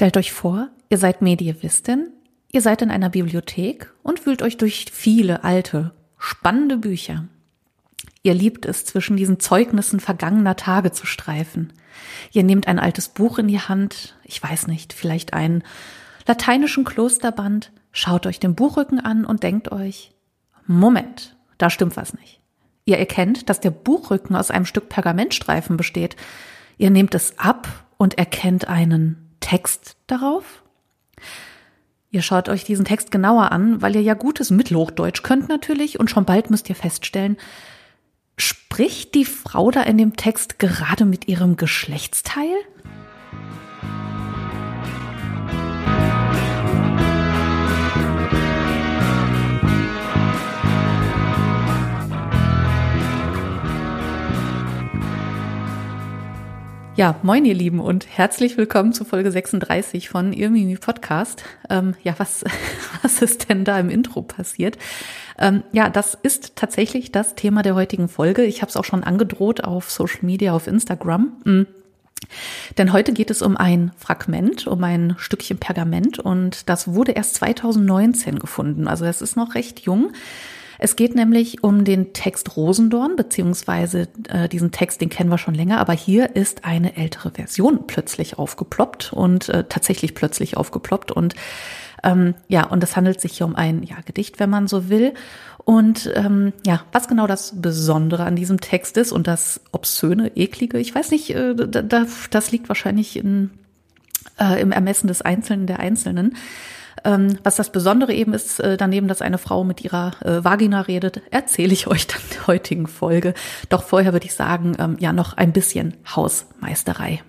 Stellt euch vor, ihr seid Medievistin, ihr seid in einer Bibliothek und wühlt euch durch viele alte, spannende Bücher. Ihr liebt es, zwischen diesen Zeugnissen vergangener Tage zu streifen. Ihr nehmt ein altes Buch in die Hand, ich weiß nicht, vielleicht einen lateinischen Klosterband, schaut euch den Buchrücken an und denkt euch, Moment, da stimmt was nicht. Ihr erkennt, dass der Buchrücken aus einem Stück Pergamentstreifen besteht. Ihr nehmt es ab und erkennt einen Text darauf? Ihr schaut euch diesen Text genauer an, weil ihr ja gutes Mittelhochdeutsch könnt natürlich und schon bald müsst ihr feststellen, spricht die Frau da in dem Text gerade mit ihrem Geschlechtsteil? Ja, moin ihr Lieben und herzlich willkommen zu Folge 36 von Ihr Mimi Podcast. Ähm, ja, was, was ist denn da im Intro passiert? Ähm, ja, das ist tatsächlich das Thema der heutigen Folge. Ich habe es auch schon angedroht auf Social Media, auf Instagram. Mhm. Denn heute geht es um ein Fragment, um ein Stückchen Pergament und das wurde erst 2019 gefunden. Also es ist noch recht jung. Es geht nämlich um den Text Rosendorn, beziehungsweise äh, diesen Text, den kennen wir schon länger, aber hier ist eine ältere Version plötzlich aufgeploppt und äh, tatsächlich plötzlich aufgeploppt und ähm, ja, und es handelt sich hier um ein ja, Gedicht, wenn man so will. Und ähm, ja, was genau das Besondere an diesem Text ist und das obszöne, eklige, ich weiß nicht, äh, da, das liegt wahrscheinlich in, äh, im Ermessen des Einzelnen der Einzelnen. Ähm, was das Besondere eben ist, äh, daneben, dass eine Frau mit ihrer äh, Vagina redet, erzähle ich euch dann in der heutigen Folge. Doch vorher würde ich sagen, ähm, ja, noch ein bisschen Hausmeisterei.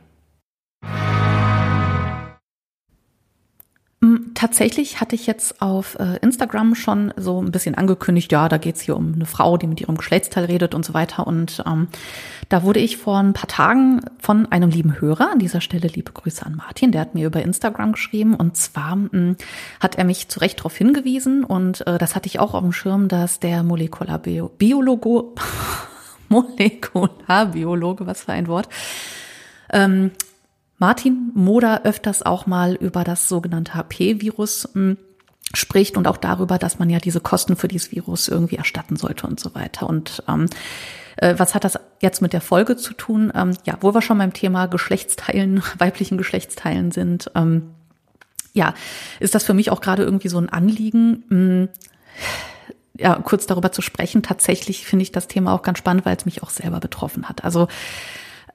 Tatsächlich hatte ich jetzt auf äh, Instagram schon so ein bisschen angekündigt, ja, da geht's hier um eine Frau, die mit ihrem Geschlechtsteil redet und so weiter. Und ähm, da wurde ich vor ein paar Tagen von einem lieben Hörer, an dieser Stelle liebe Grüße an Martin, der hat mir über Instagram geschrieben und zwar mh, mm, hat er mich zu Recht darauf hingewiesen und äh, das hatte ich auch auf dem Schirm, dass der Molekularbiologe, Molekularbiologe, was für ein Wort, ähm, Martin Moder öfters auch mal über das sogenannte HP-Virus hm, spricht und auch darüber, dass man ja diese Kosten für dieses Virus irgendwie erstatten sollte und so weiter. Und ähm, äh, was hat das jetzt mit der Folge zu tun? Ähm, ja, wo wir schon beim Thema Geschlechtsteilen, weiblichen Geschlechtsteilen sind, ähm, ja, ist das für mich auch gerade irgendwie so ein Anliegen. Mh, ja, kurz darüber zu sprechen. Tatsächlich finde ich das Thema auch ganz spannend, weil es mich auch selber betroffen hat. Also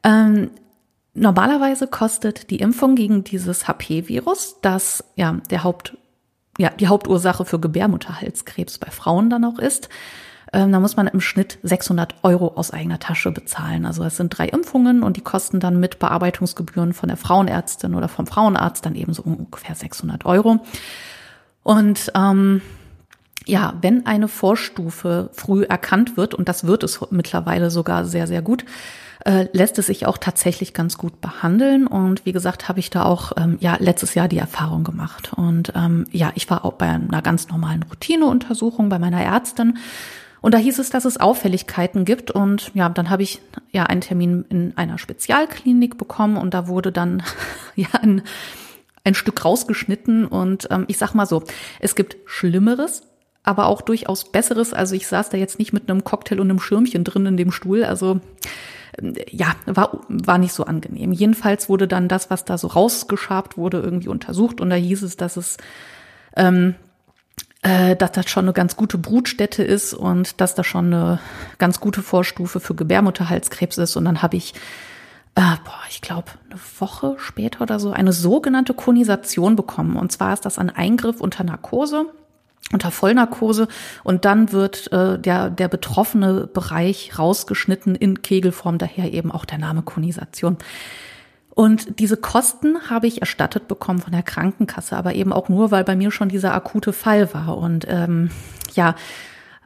ähm, Normalerweise kostet die Impfung gegen dieses HP-Virus, das ja der Haupt, ja, die Hauptursache für Gebärmutterhalskrebs bei Frauen dann auch ist, ähm, da muss man im Schnitt 600 Euro aus eigener Tasche bezahlen. Also es sind drei Impfungen und die kosten dann mit Bearbeitungsgebühren von der Frauenärztin oder vom Frauenarzt dann eben so ungefähr 600 Euro. Und ähm, ja, wenn eine Vorstufe früh erkannt wird, und das wird es mittlerweile sogar sehr, sehr gut, äh, lässt es sich auch tatsächlich ganz gut behandeln. Und wie gesagt, habe ich da auch ähm, ja letztes Jahr die Erfahrung gemacht. Und ähm, ja, ich war auch bei einer ganz normalen Routineuntersuchung bei meiner Ärztin. Und da hieß es, dass es Auffälligkeiten gibt. Und ja, dann habe ich ja einen Termin in einer Spezialklinik bekommen und da wurde dann ja ein, ein Stück rausgeschnitten. Und ähm, ich sag mal so, es gibt Schlimmeres, aber auch durchaus Besseres. Also ich saß da jetzt nicht mit einem Cocktail und einem Schirmchen drin in dem Stuhl. Also ja, war, war nicht so angenehm. Jedenfalls wurde dann das, was da so rausgeschabt wurde, irgendwie untersucht und da hieß es, dass es ähm, äh, dass das schon eine ganz gute Brutstätte ist und dass das schon eine ganz gute Vorstufe für Gebärmutterhalskrebs ist. Und dann habe ich, äh, boah, ich glaube, eine Woche später oder so eine sogenannte Konisation bekommen. Und zwar ist das ein Eingriff unter Narkose unter Vollnarkose und dann wird äh, der, der betroffene Bereich rausgeschnitten in Kegelform, daher eben auch der Name Konisation. Und diese Kosten habe ich erstattet bekommen von der Krankenkasse, aber eben auch nur, weil bei mir schon dieser akute Fall war. Und ähm, ja,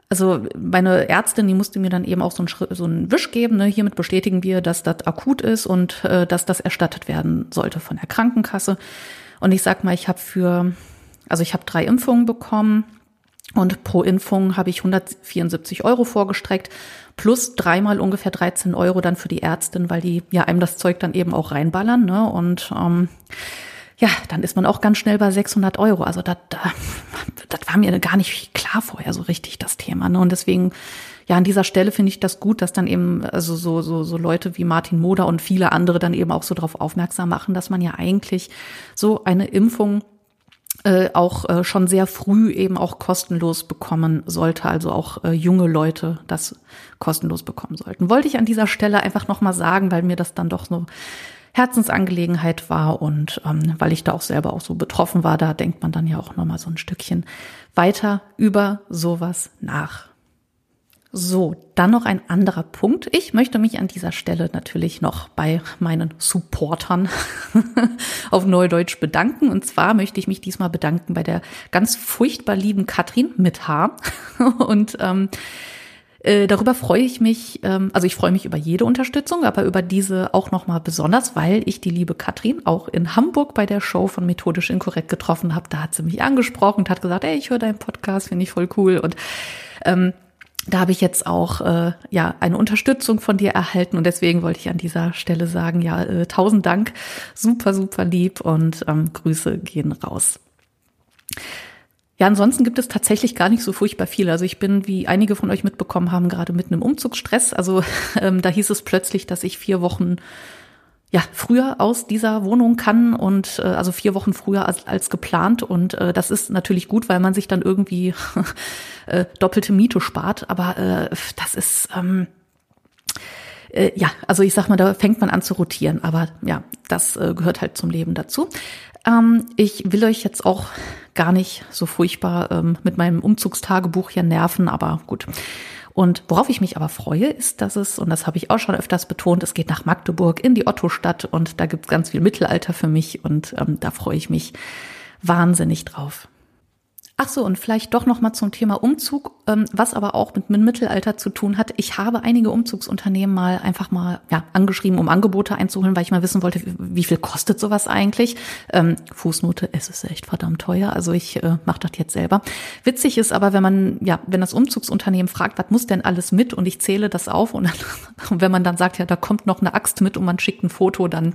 also meine Ärztin, die musste mir dann eben auch so einen, so einen Wisch geben. Ne? Hiermit bestätigen wir, dass das akut ist und äh, dass das erstattet werden sollte von der Krankenkasse. Und ich sag mal, ich habe für also ich habe drei Impfungen bekommen und pro Impfung habe ich 174 Euro vorgestreckt, plus dreimal ungefähr 13 Euro dann für die Ärztin, weil die ja einem das Zeug dann eben auch reinballern. Ne? Und ähm, ja, dann ist man auch ganz schnell bei 600 Euro. Also das, war mir gar nicht klar vorher so richtig das Thema. Ne? Und deswegen, ja, an dieser Stelle finde ich das gut, dass dann eben also so, so, so Leute wie Martin Moder und viele andere dann eben auch so darauf aufmerksam machen, dass man ja eigentlich so eine Impfung äh, auch äh, schon sehr früh eben auch kostenlos bekommen sollte, also auch äh, junge Leute das kostenlos bekommen sollten. Wollte ich an dieser Stelle einfach nochmal sagen, weil mir das dann doch so Herzensangelegenheit war und ähm, weil ich da auch selber auch so betroffen war, da denkt man dann ja auch nochmal so ein Stückchen weiter über sowas nach. So, dann noch ein anderer Punkt. Ich möchte mich an dieser Stelle natürlich noch bei meinen Supportern auf Neudeutsch bedanken. Und zwar möchte ich mich diesmal bedanken bei der ganz furchtbar lieben Katrin mit H. Und ähm, äh, darüber freue ich mich, ähm, also ich freue mich über jede Unterstützung, aber über diese auch nochmal besonders, weil ich die liebe Katrin auch in Hamburg bei der Show von Methodisch Inkorrekt getroffen habe. Da hat sie mich angesprochen und hat gesagt, ey, ich höre deinen Podcast, finde ich voll cool. Und ähm, da habe ich jetzt auch äh, ja eine Unterstützung von dir erhalten und deswegen wollte ich an dieser Stelle sagen, ja, äh, tausend Dank, super, super lieb und ähm, Grüße gehen raus. Ja, ansonsten gibt es tatsächlich gar nicht so furchtbar viel. Also ich bin, wie einige von euch mitbekommen haben, gerade mitten im Umzugsstress. Also ähm, da hieß es plötzlich, dass ich vier Wochen ja früher aus dieser Wohnung kann und äh, also vier Wochen früher als, als geplant und äh, das ist natürlich gut, weil man sich dann irgendwie äh, doppelte Miete spart. Aber äh, das ist ähm, äh, ja, also ich sag mal, da fängt man an zu rotieren, aber ja, das äh, gehört halt zum Leben dazu. Ähm, ich will euch jetzt auch gar nicht so furchtbar ähm, mit meinem Umzugstagebuch hier nerven, aber gut. Und worauf ich mich aber freue, ist, dass es, und das habe ich auch schon öfters betont, es geht nach Magdeburg in die Ottostadt und da gibt es ganz viel Mittelalter für mich und ähm, da freue ich mich wahnsinnig drauf. Ach so, und vielleicht doch noch mal zum Thema Umzug, ähm, was aber auch mit, mit Mittelalter zu tun hat. Ich habe einige Umzugsunternehmen mal einfach mal ja, angeschrieben, um Angebote einzuholen, weil ich mal wissen wollte, wie, viel kostet sowas eigentlich. Ähm, Fußnote, es ist echt verdammt teuer. Also ich äh, mache das jetzt selber. Witzig ist aber, wenn man, ja, wenn das Umzugsunternehmen fragt, was muss denn alles mit und ich zähle das auf und, dann, und wenn man dann sagt, ja, da kommt noch eine Axt mit und man schickt ein Foto, dann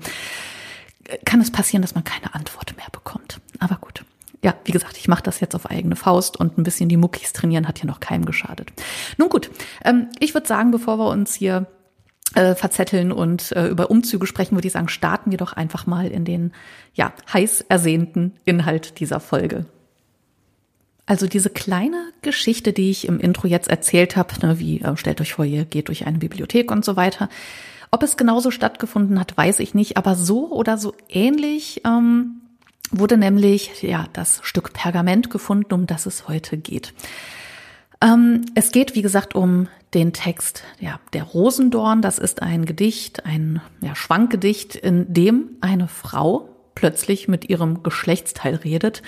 kann es passieren, dass man keine Antwort mehr bekommt. Aber gut ja, wie gesagt, ich mache das jetzt auf eigene Faust und ein bisschen die Muckis trainieren hat ja noch keinem geschadet. Nun gut, ähm, ich würde sagen, bevor wir uns hier äh, verzetteln und äh, über Umzüge sprechen, würde ich sagen, starten wir doch einfach mal in den ja heiß ersehnten Inhalt dieser Folge. Also diese kleine Geschichte, die ich im Intro jetzt erzählt habe, ne, wie äh, stellt euch vor, ihr geht durch eine Bibliothek und so weiter. Ob es genauso stattgefunden hat, weiß ich nicht, aber so oder so ähnlich ähm, wurde nämlich ja das Stück Pergament gefunden, um das es heute geht. Ähm, es geht, wie gesagt, um den Text ja, der Rosendorn. Das ist ein Gedicht, ein ja, Schwankgedicht, in dem eine Frau plötzlich mit ihrem Geschlechtsteil redet.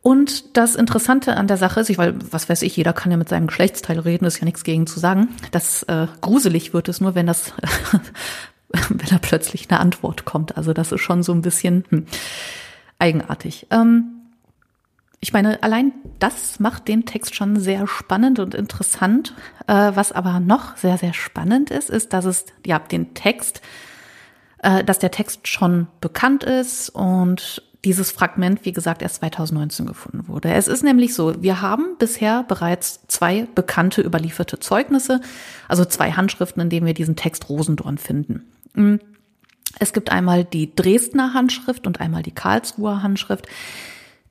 Und das Interessante an der Sache ist, ich, weil, was weiß ich, jeder kann ja mit seinem Geschlechtsteil reden, ist ja nichts gegen zu sagen. Das äh, gruselig wird es nur, wenn das, wenn da plötzlich eine Antwort kommt. Also das ist schon so ein bisschen. Hm eigenartig. Ähm, ich meine, allein das macht den Text schon sehr spannend und interessant. Äh, was aber noch sehr, sehr spannend ist, ist, dass es ja den Text, äh, dass der Text schon bekannt ist und dieses Fragment, wie gesagt, erst 2019 gefunden wurde. Es ist nämlich so, wir haben bisher bereits zwei bekannte überlieferte Zeugnisse, also zwei Handschriften, in denen wir diesen Text Rosendorn finden. Es gibt einmal die Dresdner Handschrift und einmal die Karlsruher Handschrift.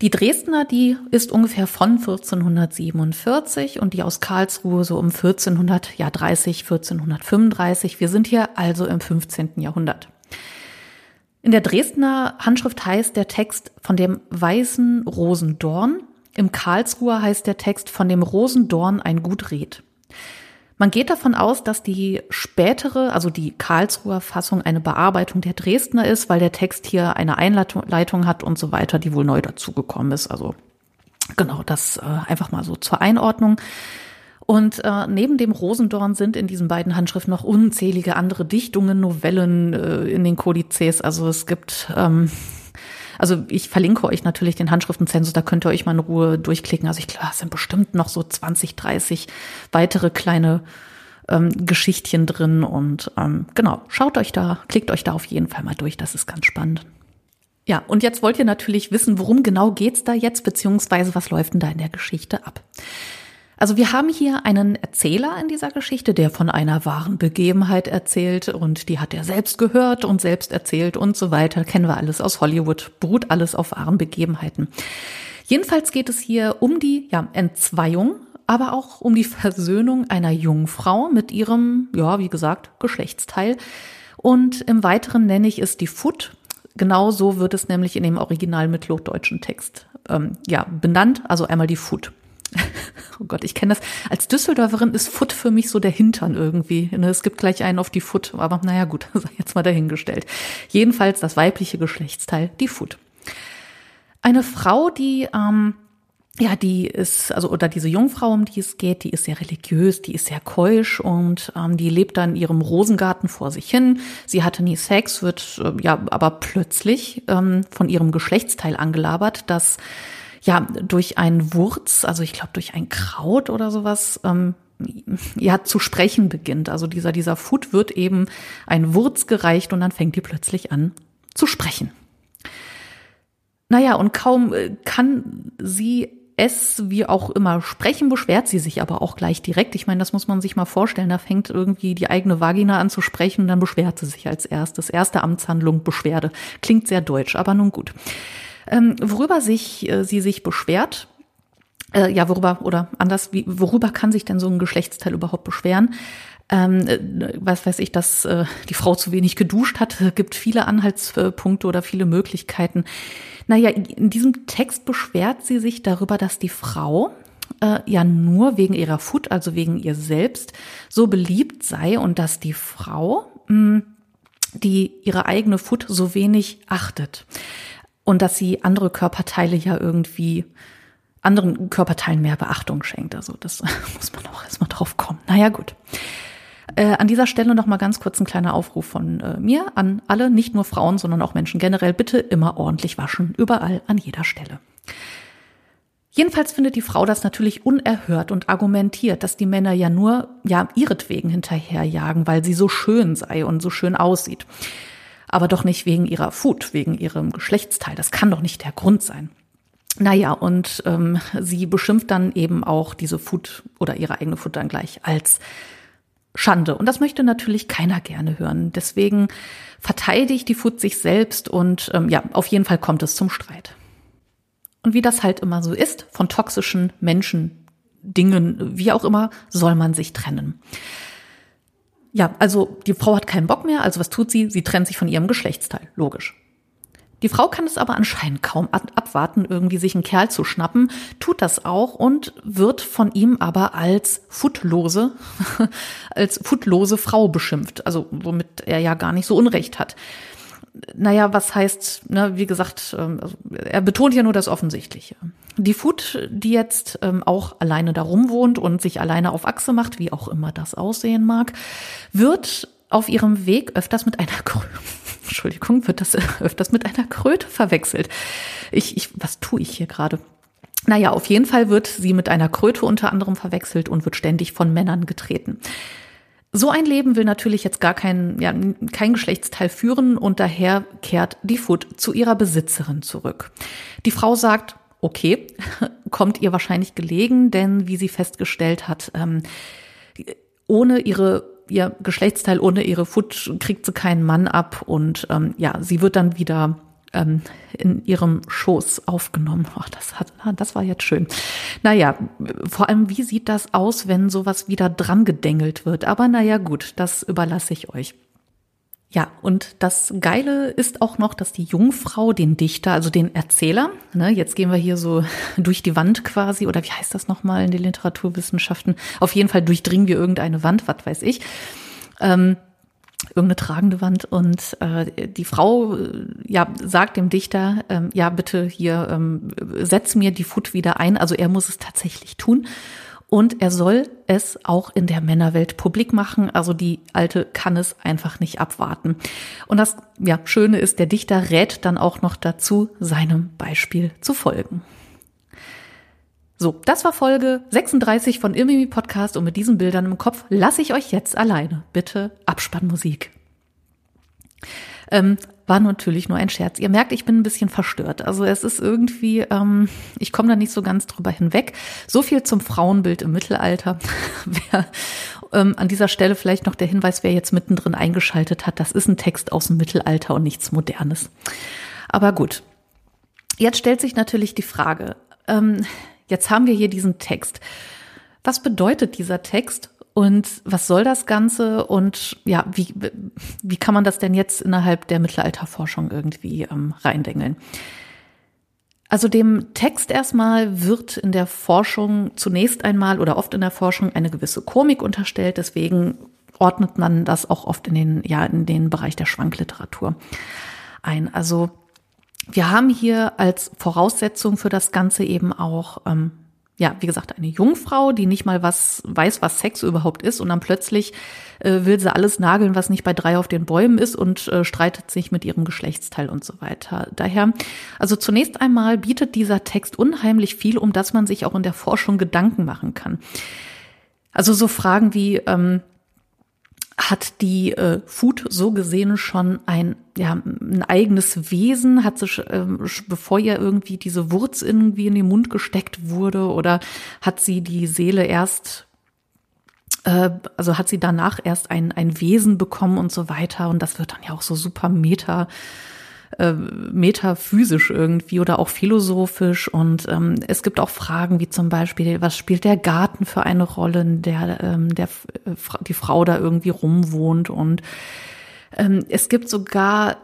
Die Dresdner, die ist ungefähr von 1447 und die aus Karlsruhe so um 1430, 1435. Wir sind hier also im 15. Jahrhundert. In der Dresdner Handschrift heißt der Text von dem weißen Rosendorn. Im Karlsruher heißt der Text von dem Rosendorn ein gut Red. Man geht davon aus, dass die spätere, also die Karlsruher Fassung eine Bearbeitung der Dresdner ist, weil der Text hier eine Einleitung hat und so weiter, die wohl neu dazugekommen ist. Also genau, das äh, einfach mal so zur Einordnung. Und äh, neben dem Rosendorn sind in diesen beiden Handschriften noch unzählige andere Dichtungen, Novellen äh, in den Kodizes. Also es gibt ähm, also ich verlinke euch natürlich den Handschriftenzensus, da könnt ihr euch mal in Ruhe durchklicken. Also ich glaube, es sind bestimmt noch so 20, 30 weitere kleine ähm, Geschichtchen drin. Und ähm, genau, schaut euch da, klickt euch da auf jeden Fall mal durch, das ist ganz spannend. Ja, und jetzt wollt ihr natürlich wissen, worum genau geht's da jetzt, beziehungsweise was läuft denn da in der Geschichte ab? Also wir haben hier einen Erzähler in dieser Geschichte, der von einer wahren Begebenheit erzählt und die hat er selbst gehört und selbst erzählt und so weiter. Kennen wir alles aus Hollywood, beruht alles auf wahren Begebenheiten. Jedenfalls geht es hier um die ja, Entzweiung, aber auch um die Versöhnung einer Jungfrau mit ihrem, ja, wie gesagt, Geschlechtsteil. Und im Weiteren nenne ich es die Foot. Genau so wird es nämlich in dem original mittelhochdeutschen Text ähm, ja, benannt. Also einmal die Foot. oh Gott, ich kenne das. Als Düsseldorferin ist Foot für mich so der Hintern irgendwie. Ne, es gibt gleich einen auf die Foot, aber naja gut, jetzt mal dahingestellt. Jedenfalls das weibliche Geschlechtsteil, die Foot. Eine Frau, die ähm, ja, die ist, also, oder diese Jungfrau, um die es geht, die ist sehr religiös, die ist sehr keusch und ähm, die lebt da in ihrem Rosengarten vor sich hin. Sie hatte nie Sex, wird äh, ja aber plötzlich ähm, von ihrem Geschlechtsteil angelabert, dass ja durch einen Wurz, also ich glaube durch ein Kraut oder sowas, ähm, ja zu sprechen beginnt. Also dieser dieser Food wird eben ein Wurz gereicht und dann fängt die plötzlich an zu sprechen. Naja, und kaum äh, kann sie es wie auch immer sprechen, beschwert sie sich aber auch gleich direkt. Ich meine, das muss man sich mal vorstellen. Da fängt irgendwie die eigene Vagina an zu sprechen und dann beschwert sie sich als erstes. Erste Amtshandlung, Beschwerde. Klingt sehr deutsch, aber nun gut. Ähm, worüber sich äh, sie sich beschwert, äh, ja, worüber, oder anders, wie, worüber kann sich denn so ein Geschlechtsteil überhaupt beschweren? ähm, äh, was weiß ich, dass äh, die Frau zu wenig geduscht hat, gibt viele Anhaltspunkte oder viele Möglichkeiten. Naja, in diesem Text beschwert sie sich darüber, dass die Frau äh, ja nur wegen ihrer Food, also wegen ihr selbst, so beliebt sei und dass die Frau, mh, hm, die ihre eigene Food so wenig achtet und dass sie andere Körperteile ja irgendwie anderen Körperteilen mehr Beachtung schenkt. Also das muss man auch erstmal drauf kommen. Naja, gut. Äh, an dieser Stelle noch mal ganz kurz ein kleiner Aufruf von äh, mir an alle, nicht nur Frauen, sondern auch Menschen generell, bitte immer ordentlich waschen, überall, an jeder Stelle. Jedenfalls findet die Frau das natürlich unerhört und argumentiert, dass die Männer ja nur ja ihretwegen hinterherjagen, weil sie so schön sei und so schön aussieht. Aber doch nicht wegen ihrer Food, wegen ihrem Geschlechtsteil. Das kann doch nicht der Grund sein. Naja, und ähm, sie beschimpft dann eben auch diese Food oder ihre eigene Food dann gleich als Schande. Und das möchte natürlich keiner gerne hören. Deswegen verteidigt die Food sich selbst und ähm, ja, auf jeden Fall kommt es zum Streit. Und wie das halt immer so ist, von toxischen Menschen, Dingen, wie auch immer, soll man sich trennen. Ja, also die Frau hat keinen Bock mehr, also was tut sie? Sie trennt sich von ihrem Geschlechtsteil, logisch. Die Frau kann es aber anscheinend kaum abwarten, irgendwie sich einen Kerl zu schnappen, tut das auch und wird von ihm aber als futlose, als futlose Frau beschimpft, also womit er ja gar nicht so Unrecht hat. Naja, was heißt, ne, wie gesagt, ähm, also er betont ja nur das Offensichtliche. Die Food, die jetzt ähm, auch alleine darum wohnt und sich alleine auf Achse macht, wie auch immer das aussehen mag, wird auf ihrem Weg öfters mit einer Entschuldigung, wird das öfters mit einer Kröte verwechselt. Ich, ich, was tue ich hier gerade? Naja, auf jeden Fall wird sie mit einer Kröte unter anderem verwechselt und wird ständig von Männern getreten. So ein Leben will natürlich jetzt gar kein, ja, kein Geschlechtsteil führen und daher kehrt die Foot zu ihrer Besitzerin zurück. Die Frau sagt, okay, kommt ihr wahrscheinlich gelegen, denn wie sie festgestellt hat, ähm, ohne ihre ihr Geschlechtsteil ohne ihre Foot kriegt sie keinen Mann ab und ähm, ja, sie wird dann wieder ähm, in ihrem Schoß aufgenommen. Oh, das, hat, das war jetzt schön. Naja, vor allem, wie sieht das aus, wenn sowas wieder dran gedengelt wird? Aber naja, gut, das überlasse ich euch. Ja, und das Geile ist auch noch, dass die Jungfrau den Dichter, also den Erzähler, ne, jetzt gehen wir hier so durch die Wand quasi, oder wie heißt das nochmal in den Literaturwissenschaften? Auf jeden Fall durchdringen wir irgendeine Wand, was weiß ich. Ähm, irgendeine tragende Wand und äh, die Frau äh, ja sagt dem Dichter ähm, ja bitte hier ähm, setz mir die Foot wieder ein also er muss es tatsächlich tun und er soll es auch in der Männerwelt publik machen. Also die Alte kann es einfach nicht abwarten. Und das ja, Schöne ist, der Dichter rät dann auch noch dazu, seinem Beispiel zu folgen. So, das war Folge 36 von Imimi Podcast und mit diesen Bildern im Kopf lasse ich euch jetzt alleine. Bitte Abspannmusik. Ähm, war natürlich nur ein Scherz. Ihr merkt, ich bin ein bisschen verstört. Also es ist irgendwie, ähm, ich komme da nicht so ganz drüber hinweg. So viel zum Frauenbild im Mittelalter. wer, ähm, an dieser Stelle vielleicht noch der Hinweis, wer jetzt mittendrin eingeschaltet hat, das ist ein Text aus dem Mittelalter und nichts Modernes. Aber gut. Jetzt stellt sich natürlich die Frage, ähm, jetzt haben wir hier diesen Text. Was bedeutet dieser Text und was soll das Ganze? Und ja, wie, wie kann man das denn jetzt innerhalb der Mittelalterforschung irgendwie ähm, reindengeln? Also dem Text erstmal wird in der Forschung zunächst einmal oder oft in der Forschung eine gewisse Komik unterstellt. Deswegen ordnet man das auch oft in den, ja, in den Bereich der Schwankliteratur ein. Also wir haben hier als Voraussetzung für das Ganze eben auch ähm, ja, wie gesagt, eine Jungfrau, die nicht mal was weiß, was Sex überhaupt ist und dann plötzlich äh, will sie alles nageln, was nicht bei drei auf den Bäumen ist und äh, streitet sich mit ihrem Geschlechtsteil und so weiter. Daher, also zunächst einmal bietet dieser Text unheimlich viel, um das man sich auch in der Forschung Gedanken machen kann. Also so Fragen wie, ähm, hat die äh, Food so gesehen schon ein, ja, ein eigenes Wesen, hat sich, äh, bevor ihr irgendwie diese Wurz irgendwie in den Mund gesteckt wurde, oder hat sie die Seele erst, äh, also hat sie danach erst ein, ein Wesen bekommen und so weiter. Und das wird dann ja auch so super meta äh, metaphysisch irgendwie oder auch philosophisch. Und ähm, es gibt auch Fragen wie zum Beispiel, was spielt der Garten für eine Rolle, in der, ähm, der äh, die Frau da irgendwie rumwohnt. Und ähm, es gibt sogar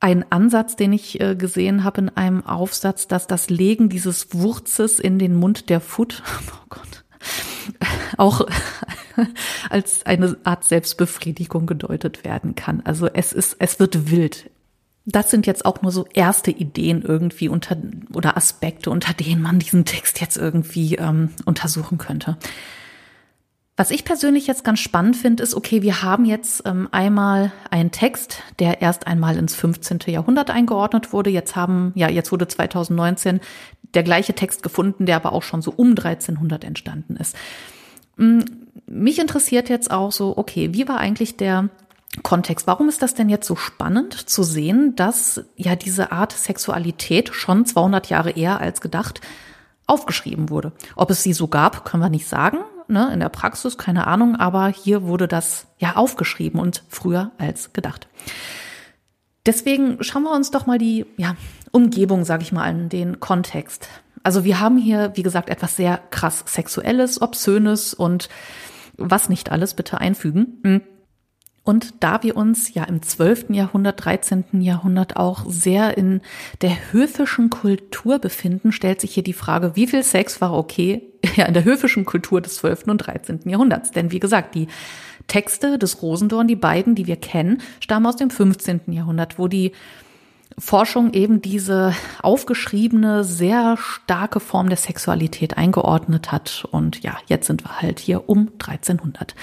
einen Ansatz, den ich äh, gesehen habe in einem Aufsatz, dass das Legen dieses Wurzes in den Mund der Foot, oh Gott, auch als eine Art Selbstbefriedigung gedeutet werden kann. Also es ist, es wird wild das sind jetzt auch nur so erste Ideen irgendwie unter oder Aspekte, unter denen man diesen Text jetzt irgendwie ähm, untersuchen könnte. Was ich persönlich jetzt ganz spannend finde, ist, okay, wir haben jetzt ähm, einmal einen Text, der erst einmal ins 15. Jahrhundert eingeordnet wurde. Jetzt haben, ja, jetzt wurde 2019 der gleiche Text gefunden, der aber auch schon so um 1300 entstanden ist. Hm, mich interessiert jetzt auch so, okay, wie war eigentlich der Kontext. Warum ist das denn jetzt so spannend zu sehen, dass ja diese Art Sexualität schon 200 Jahre eher als gedacht aufgeschrieben wurde? Ob es sie so gab, können wir nicht sagen. Ne? In der Praxis keine Ahnung, aber hier wurde das ja aufgeschrieben und früher als gedacht. Deswegen schauen wir uns doch mal die ja, Umgebung, sage ich mal, an, den Kontext. Also wir haben hier, wie gesagt, etwas sehr krass Sexuelles, Obszönes und was nicht alles bitte einfügen. Und da wir uns ja im 12. Jahrhundert, 13. Jahrhundert auch sehr in der höfischen Kultur befinden, stellt sich hier die Frage, wie viel Sex war okay ja, in der höfischen Kultur des 12. und 13. Jahrhunderts? Denn wie gesagt, die Texte des Rosendorn, die beiden, die wir kennen, stammen aus dem 15. Jahrhundert, wo die Forschung eben diese aufgeschriebene, sehr starke Form der Sexualität eingeordnet hat. Und ja, jetzt sind wir halt hier um 1300.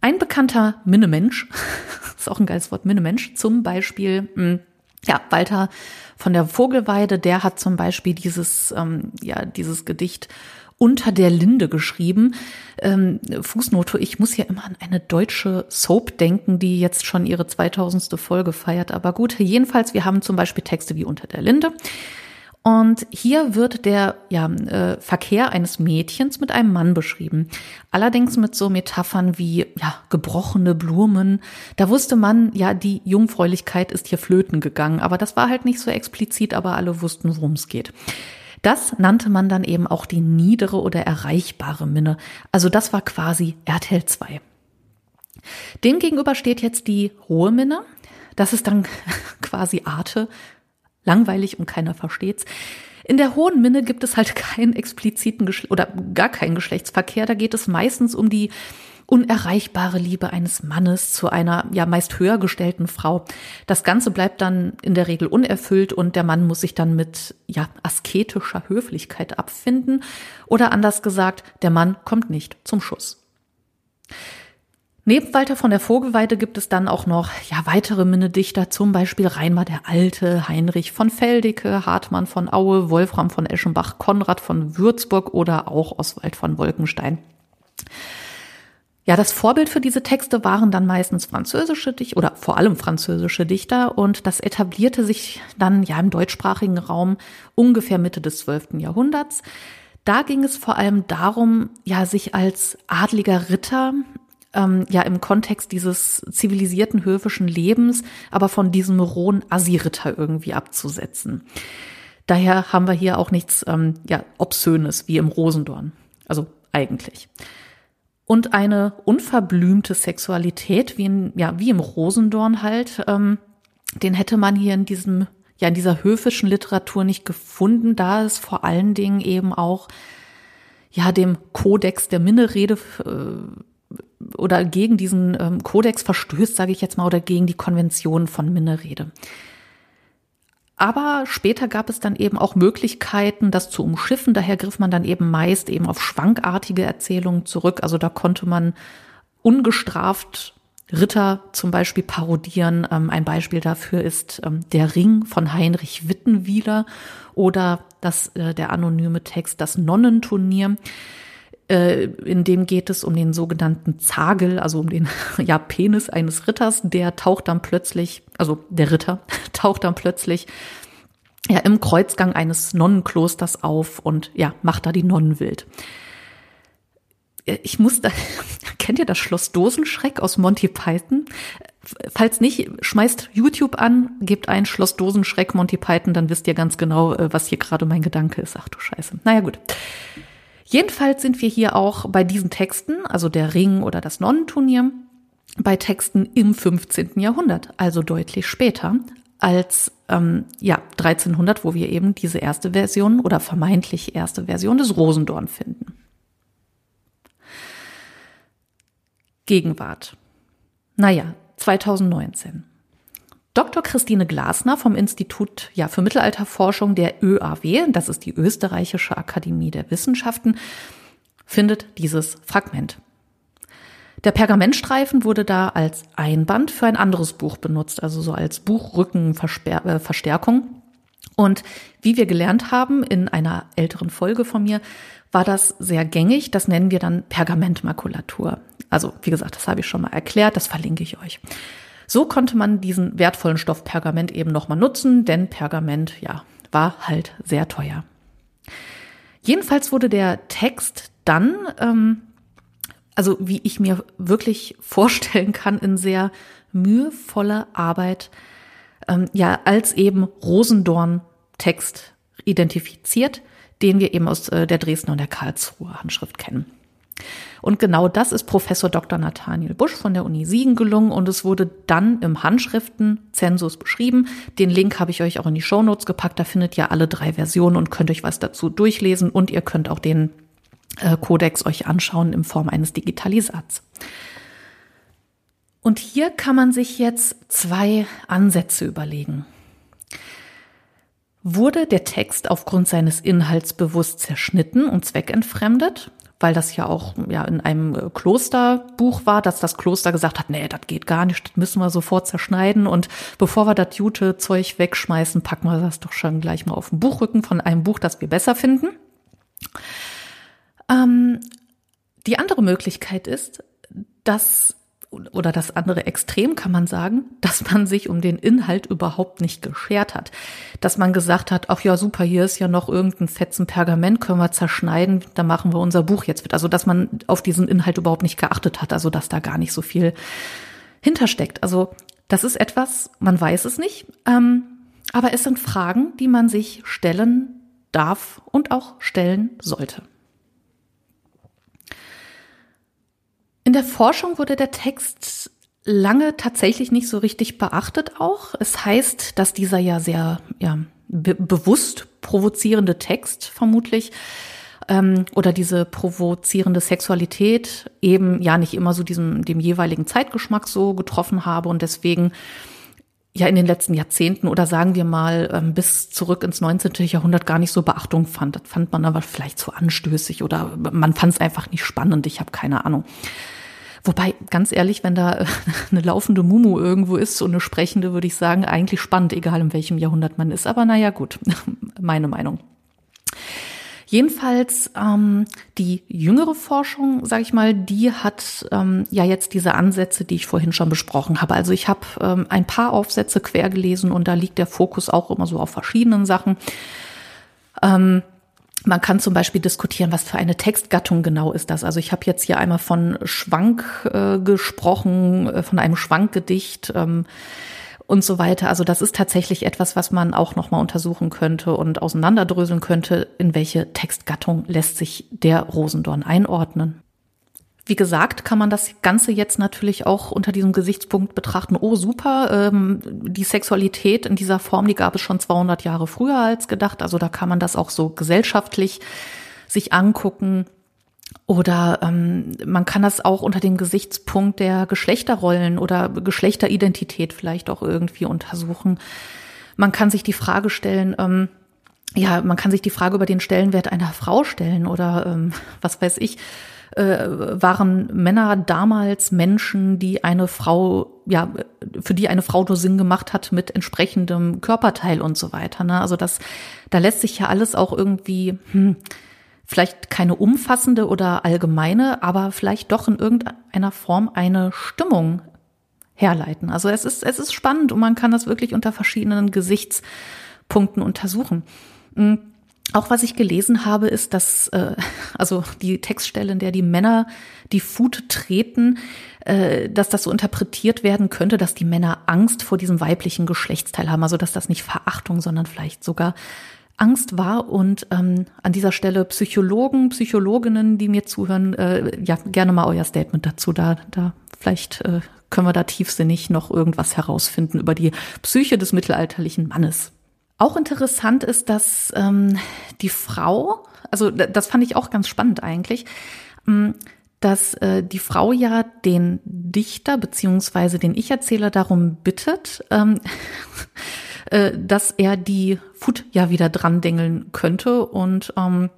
Ein bekannter Minnemensch, ist auch ein geiles Wort, Minnemensch, zum Beispiel, hm, ja, Walter von der Vogelweide, der hat zum Beispiel dieses, ähm, ja, dieses Gedicht unter der Linde geschrieben. Ähm, Fußnote, ich muss ja immer an eine deutsche Soap denken, die jetzt schon ihre 2000. Folge feiert. Aber gut, jedenfalls, wir haben zum Beispiel Texte wie unter der Linde. Und hier wird der ja, äh, Verkehr eines Mädchens mit einem Mann beschrieben. Allerdings mit so Metaphern wie ja, gebrochene Blumen. Da wusste man, ja, die Jungfräulichkeit ist hier flöten gegangen. Aber das war halt nicht so explizit, aber alle wussten, worum es geht. Das nannte man dann eben auch die niedere oder erreichbare Minne. Also das war quasi RTL 2. Dem gegenüber steht jetzt die hohe Minne. Das ist dann quasi Arte langweilig und keiner versteht's. In der hohen Minne gibt es halt keinen expliziten Geschle oder gar keinen Geschlechtsverkehr. Da geht es meistens um die unerreichbare Liebe eines Mannes zu einer ja meist höher gestellten Frau. Das Ganze bleibt dann in der Regel unerfüllt und der Mann muss sich dann mit ja asketischer Höflichkeit abfinden oder anders gesagt, der Mann kommt nicht zum Schuss. Neben Walter von der Vogelweide gibt es dann auch noch ja, weitere Minnedichter, zum Beispiel Reinmar der Alte, Heinrich von Feldicke, Hartmann von Aue, Wolfram von Eschenbach, Konrad von Würzburg oder auch Oswald von Wolkenstein. Ja, das Vorbild für diese Texte waren dann meistens französische Dichter oder vor allem französische Dichter und das etablierte sich dann ja im deutschsprachigen Raum ungefähr Mitte des 12. Jahrhunderts. Da ging es vor allem darum, ja, sich als adliger Ritter ähm, ja im Kontext dieses zivilisierten höfischen Lebens, aber von diesem rohen Assi-Ritter irgendwie abzusetzen. Daher haben wir hier auch nichts ähm, ja, Obszönes wie im Rosendorn. Also eigentlich. Und eine unverblümte Sexualität, wie, in, ja, wie im Rosendorn halt, ähm, den hätte man hier in diesem, ja, in dieser höfischen Literatur nicht gefunden, da es vor allen Dingen eben auch, ja, dem Kodex der Minderrede äh, oder gegen diesen ähm, Kodex verstößt, sage ich jetzt mal, oder gegen die Konvention von Minderrede. Aber später gab es dann eben auch Möglichkeiten, das zu umschiffen. Daher griff man dann eben meist eben auf schwankartige Erzählungen zurück. Also da konnte man ungestraft Ritter zum Beispiel parodieren. Ähm, ein Beispiel dafür ist ähm, Der Ring von Heinrich Wittenwieler oder das, äh, der anonyme Text Das Nonnenturnier. Äh, in dem geht es um den sogenannten Zagel, also um den ja, Penis eines Ritters. Der taucht dann plötzlich, also der Ritter taucht dann plötzlich ja im Kreuzgang eines Nonnenklosters auf und ja, macht da die Nonnen wild. Äh, ich muss da, kennt ihr das Schloss Dosenschreck aus Monty Python? Falls nicht, schmeißt YouTube an, gebt ein Schloss Dosenschreck Monty Python, dann wisst ihr ganz genau, äh, was hier gerade mein Gedanke ist. Ach du Scheiße. Naja, gut. Jedenfalls sind wir hier auch bei diesen Texten, also der Ring oder das Nonnenturnier, bei Texten im 15. Jahrhundert, also deutlich später als ähm, ja 1300, wo wir eben diese erste Version oder vermeintlich erste Version des Rosendorn finden. Gegenwart. Naja, 2019. Dr. Christine Glasner vom Institut ja, für Mittelalterforschung der ÖAW, das ist die Österreichische Akademie der Wissenschaften, findet dieses Fragment. Der Pergamentstreifen wurde da als Einband für ein anderes Buch benutzt, also so als Buchrückenverstärkung. Äh, Und wie wir gelernt haben in einer älteren Folge von mir, war das sehr gängig. Das nennen wir dann Pergamentmakulatur. Also, wie gesagt, das habe ich schon mal erklärt, das verlinke ich euch. So konnte man diesen wertvollen Stoff Pergament eben nochmal nutzen, denn Pergament, ja, war halt sehr teuer. Jedenfalls wurde der Text dann, ähm, also wie ich mir wirklich vorstellen kann, in sehr mühevoller Arbeit, ähm, ja, als eben Rosendorn-Text identifiziert, den wir eben aus äh, der Dresdner und der Karlsruher Handschrift kennen. Und genau das ist Professor Dr. Nathaniel Busch von der Uni Siegen gelungen und es wurde dann im Handschriftenzensus beschrieben. Den Link habe ich euch auch in die Show Notes gepackt. Da findet ihr alle drei Versionen und könnt euch was dazu durchlesen und ihr könnt auch den äh, Kodex euch anschauen in Form eines Digitalisats. Und hier kann man sich jetzt zwei Ansätze überlegen. Wurde der Text aufgrund seines Inhalts bewusst zerschnitten und zweckentfremdet? Weil das ja auch ja in einem äh, Klosterbuch war, dass das Kloster gesagt hat, nee, das geht gar nicht, das müssen wir sofort zerschneiden und bevor wir das jute Zeug wegschmeißen, packen wir das doch schon gleich mal auf den Buchrücken von einem Buch, das wir besser finden. Ähm, die andere Möglichkeit ist, dass oder das andere Extrem kann man sagen, dass man sich um den Inhalt überhaupt nicht geschert hat. Dass man gesagt hat, ach ja, super, hier ist ja noch irgendein fetzen Pergament, können wir zerschneiden, da machen wir unser Buch jetzt mit. Also, dass man auf diesen Inhalt überhaupt nicht geachtet hat, also dass da gar nicht so viel hintersteckt. Also, das ist etwas, man weiß es nicht, ähm, aber es sind Fragen, die man sich stellen darf und auch stellen sollte. In der Forschung wurde der Text lange tatsächlich nicht so richtig beachtet auch. Es heißt, dass dieser ja sehr ja, be bewusst provozierende Text vermutlich ähm, oder diese provozierende Sexualität eben ja nicht immer so diesem dem jeweiligen Zeitgeschmack so getroffen habe und deswegen ja in den letzten Jahrzehnten oder sagen wir mal ähm, bis zurück ins 19. Jahrhundert gar nicht so Beachtung fand. Das fand man aber vielleicht zu anstößig oder man fand es einfach nicht spannend. Ich habe keine Ahnung. Wobei, ganz ehrlich, wenn da eine laufende Mumu irgendwo ist und eine sprechende, würde ich sagen, eigentlich spannend, egal in welchem Jahrhundert man ist. Aber naja, gut, meine Meinung. Jedenfalls ähm, die jüngere Forschung, sage ich mal, die hat ähm, ja jetzt diese Ansätze, die ich vorhin schon besprochen habe. Also ich habe ähm, ein paar Aufsätze quer gelesen und da liegt der Fokus auch immer so auf verschiedenen Sachen. Ähm, man kann zum Beispiel diskutieren, was für eine Textgattung genau ist das. Also ich habe jetzt hier einmal von Schwank äh, gesprochen, äh, von einem Schwankgedicht. Ähm, und so weiter. Also das ist tatsächlich etwas, was man auch nochmal untersuchen könnte und auseinanderdröseln könnte, in welche Textgattung lässt sich der Rosendorn einordnen. Wie gesagt, kann man das Ganze jetzt natürlich auch unter diesem Gesichtspunkt betrachten. Oh, super, ähm, die Sexualität in dieser Form, die gab es schon 200 Jahre früher als gedacht. Also da kann man das auch so gesellschaftlich sich angucken. Oder ähm, man kann das auch unter dem Gesichtspunkt der Geschlechterrollen oder Geschlechteridentität vielleicht auch irgendwie untersuchen. Man kann sich die Frage stellen, ähm, ja, man kann sich die Frage über den Stellenwert einer Frau stellen oder ähm, was weiß ich, äh, waren Männer damals Menschen, die eine Frau, ja, für die eine Frau nur Sinn gemacht hat mit entsprechendem Körperteil und so weiter. Ne? Also das, da lässt sich ja alles auch irgendwie, hm, vielleicht keine umfassende oder allgemeine, aber vielleicht doch in irgendeiner Form eine Stimmung herleiten. Also es ist, es ist spannend und man kann das wirklich unter verschiedenen Gesichtspunkten untersuchen. Hm, auch was ich gelesen habe, ist, dass äh, also die Textstelle, in der die Männer die Food treten, äh, dass das so interpretiert werden könnte, dass die Männer Angst vor diesem weiblichen Geschlechtsteil haben. Also dass das nicht Verachtung, sondern vielleicht sogar Angst war und ähm, an dieser Stelle Psychologen, Psychologinnen, die mir zuhören, äh, ja gerne mal euer Statement dazu. Da, da vielleicht äh, können wir da tiefsinnig noch irgendwas herausfinden über die Psyche des mittelalterlichen Mannes. Auch interessant ist, dass ähm, die Frau, also das fand ich auch ganz spannend eigentlich, ähm, dass äh, die Frau ja den Dichter beziehungsweise den Ich-Erzähler darum bittet, ähm, äh, dass er die Food ja wieder dran dengeln könnte und ähm,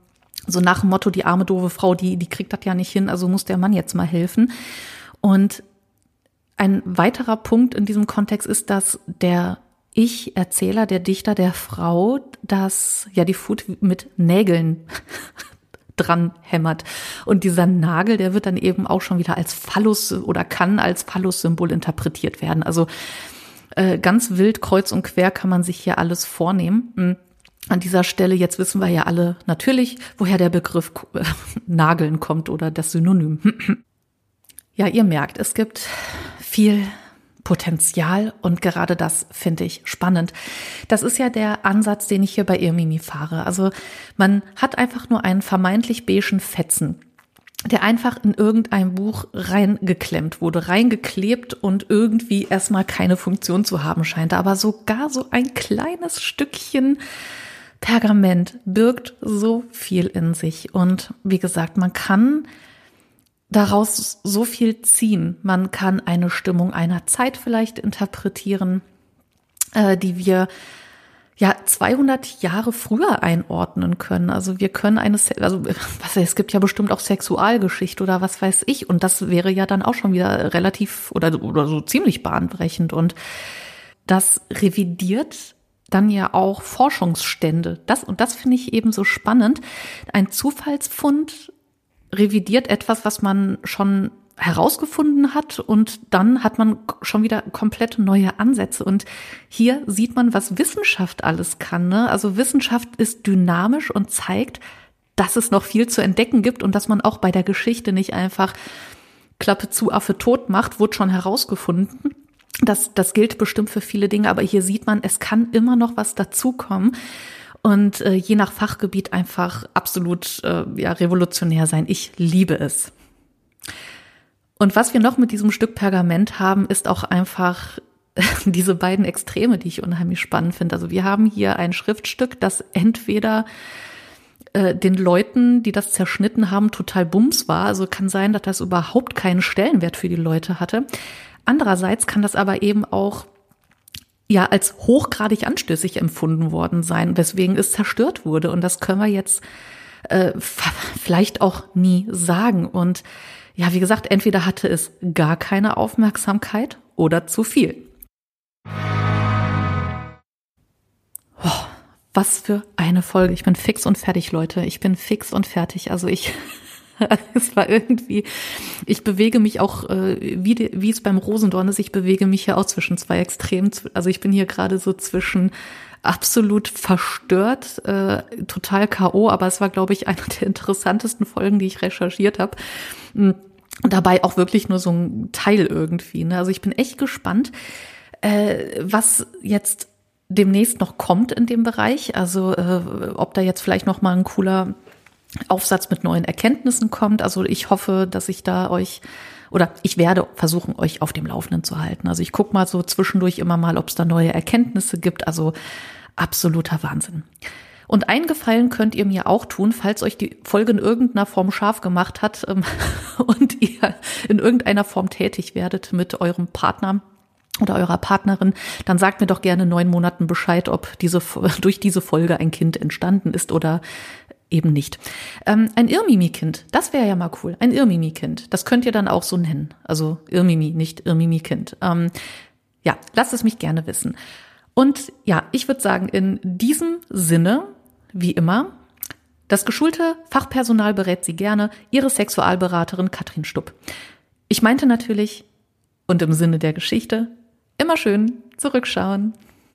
so nach dem Motto, die arme doofe Frau, die, die kriegt das ja nicht hin, also muss der Mann jetzt mal helfen. Und ein weiterer Punkt in diesem Kontext ist, dass der Ich-Erzähler, der Dichter der Frau, dass ja die Food mit Nägeln dran hämmert. Und dieser Nagel, der wird dann eben auch schon wieder als Phallus oder kann als Phallus-Symbol interpretiert werden. Also äh, ganz wild kreuz und quer kann man sich hier alles vornehmen. Hm. An dieser Stelle, jetzt wissen wir ja alle natürlich, woher der Begriff Nageln kommt oder das Synonym. ja, ihr merkt, es gibt viel Potenzial und gerade das finde ich spannend. Das ist ja der Ansatz, den ich hier bei Irmimi fahre. Also man hat einfach nur einen vermeintlich beigen Fetzen der einfach in irgendein Buch reingeklemmt wurde, reingeklebt und irgendwie erstmal keine Funktion zu haben scheint. Aber sogar so ein kleines Stückchen Pergament birgt so viel in sich. Und wie gesagt, man kann daraus so viel ziehen. Man kann eine Stimmung einer Zeit vielleicht interpretieren, äh, die wir ja 200 Jahre früher einordnen können. Also wir können eine, also was, es gibt ja bestimmt auch Sexualgeschichte oder was weiß ich. Und das wäre ja dann auch schon wieder relativ oder, oder so ziemlich bahnbrechend. Und das revidiert dann ja auch Forschungsstände. Das, und das finde ich eben so spannend. Ein Zufallsfund revidiert etwas, was man schon herausgefunden hat und dann hat man schon wieder komplett neue Ansätze und hier sieht man, was Wissenschaft alles kann. Ne? Also Wissenschaft ist dynamisch und zeigt, dass es noch viel zu entdecken gibt und dass man auch bei der Geschichte nicht einfach Klappe zu Affe tot macht, wurde schon herausgefunden. Das, das gilt bestimmt für viele Dinge, aber hier sieht man, es kann immer noch was dazukommen und äh, je nach Fachgebiet einfach absolut äh, ja, revolutionär sein. Ich liebe es. Und was wir noch mit diesem Stück Pergament haben, ist auch einfach diese beiden Extreme, die ich unheimlich spannend finde. Also wir haben hier ein Schriftstück, das entweder äh, den Leuten, die das zerschnitten haben, total bums war. Also kann sein, dass das überhaupt keinen Stellenwert für die Leute hatte. Andererseits kann das aber eben auch ja als hochgradig anstößig empfunden worden sein, weswegen es zerstört wurde. Und das können wir jetzt äh, vielleicht auch nie sagen. Und ja, wie gesagt, entweder hatte es gar keine Aufmerksamkeit oder zu viel. Oh, was für eine Folge. Ich bin fix und fertig, Leute. Ich bin fix und fertig. Also ich, es war irgendwie, ich bewege mich auch, äh, wie, die, wie es beim Rosendorn ist, ich bewege mich ja auch zwischen zwei Extremen. Also ich bin hier gerade so zwischen absolut verstört, äh, total K.O., aber es war, glaube ich, eine der interessantesten Folgen, die ich recherchiert habe. Und dabei auch wirklich nur so ein Teil irgendwie. Ne? Also ich bin echt gespannt, äh, was jetzt demnächst noch kommt in dem Bereich. Also äh, ob da jetzt vielleicht noch mal ein cooler Aufsatz mit neuen Erkenntnissen kommt. Also ich hoffe, dass ich da euch oder ich werde versuchen, euch auf dem Laufenden zu halten. Also ich gucke mal so zwischendurch immer mal, ob es da neue Erkenntnisse gibt. Also absoluter Wahnsinn. Und einen Gefallen könnt ihr mir auch tun, falls euch die Folge in irgendeiner Form scharf gemacht hat ähm, und ihr in irgendeiner Form tätig werdet mit eurem Partner oder eurer Partnerin, dann sagt mir doch gerne neun Monaten Bescheid, ob diese, durch diese Folge ein Kind entstanden ist oder eben nicht. Ähm, ein Irmimi-Kind, das wäre ja mal cool. Ein Irmimi-Kind, das könnt ihr dann auch so nennen. Also Irmimi, nicht Irmimi-Kind. Ähm, ja, lasst es mich gerne wissen. Und ja, ich würde sagen, in diesem Sinne, wie immer, das geschulte Fachpersonal berät Sie gerne, Ihre Sexualberaterin Katrin Stupp. Ich meinte natürlich, und im Sinne der Geschichte, immer schön zurückschauen.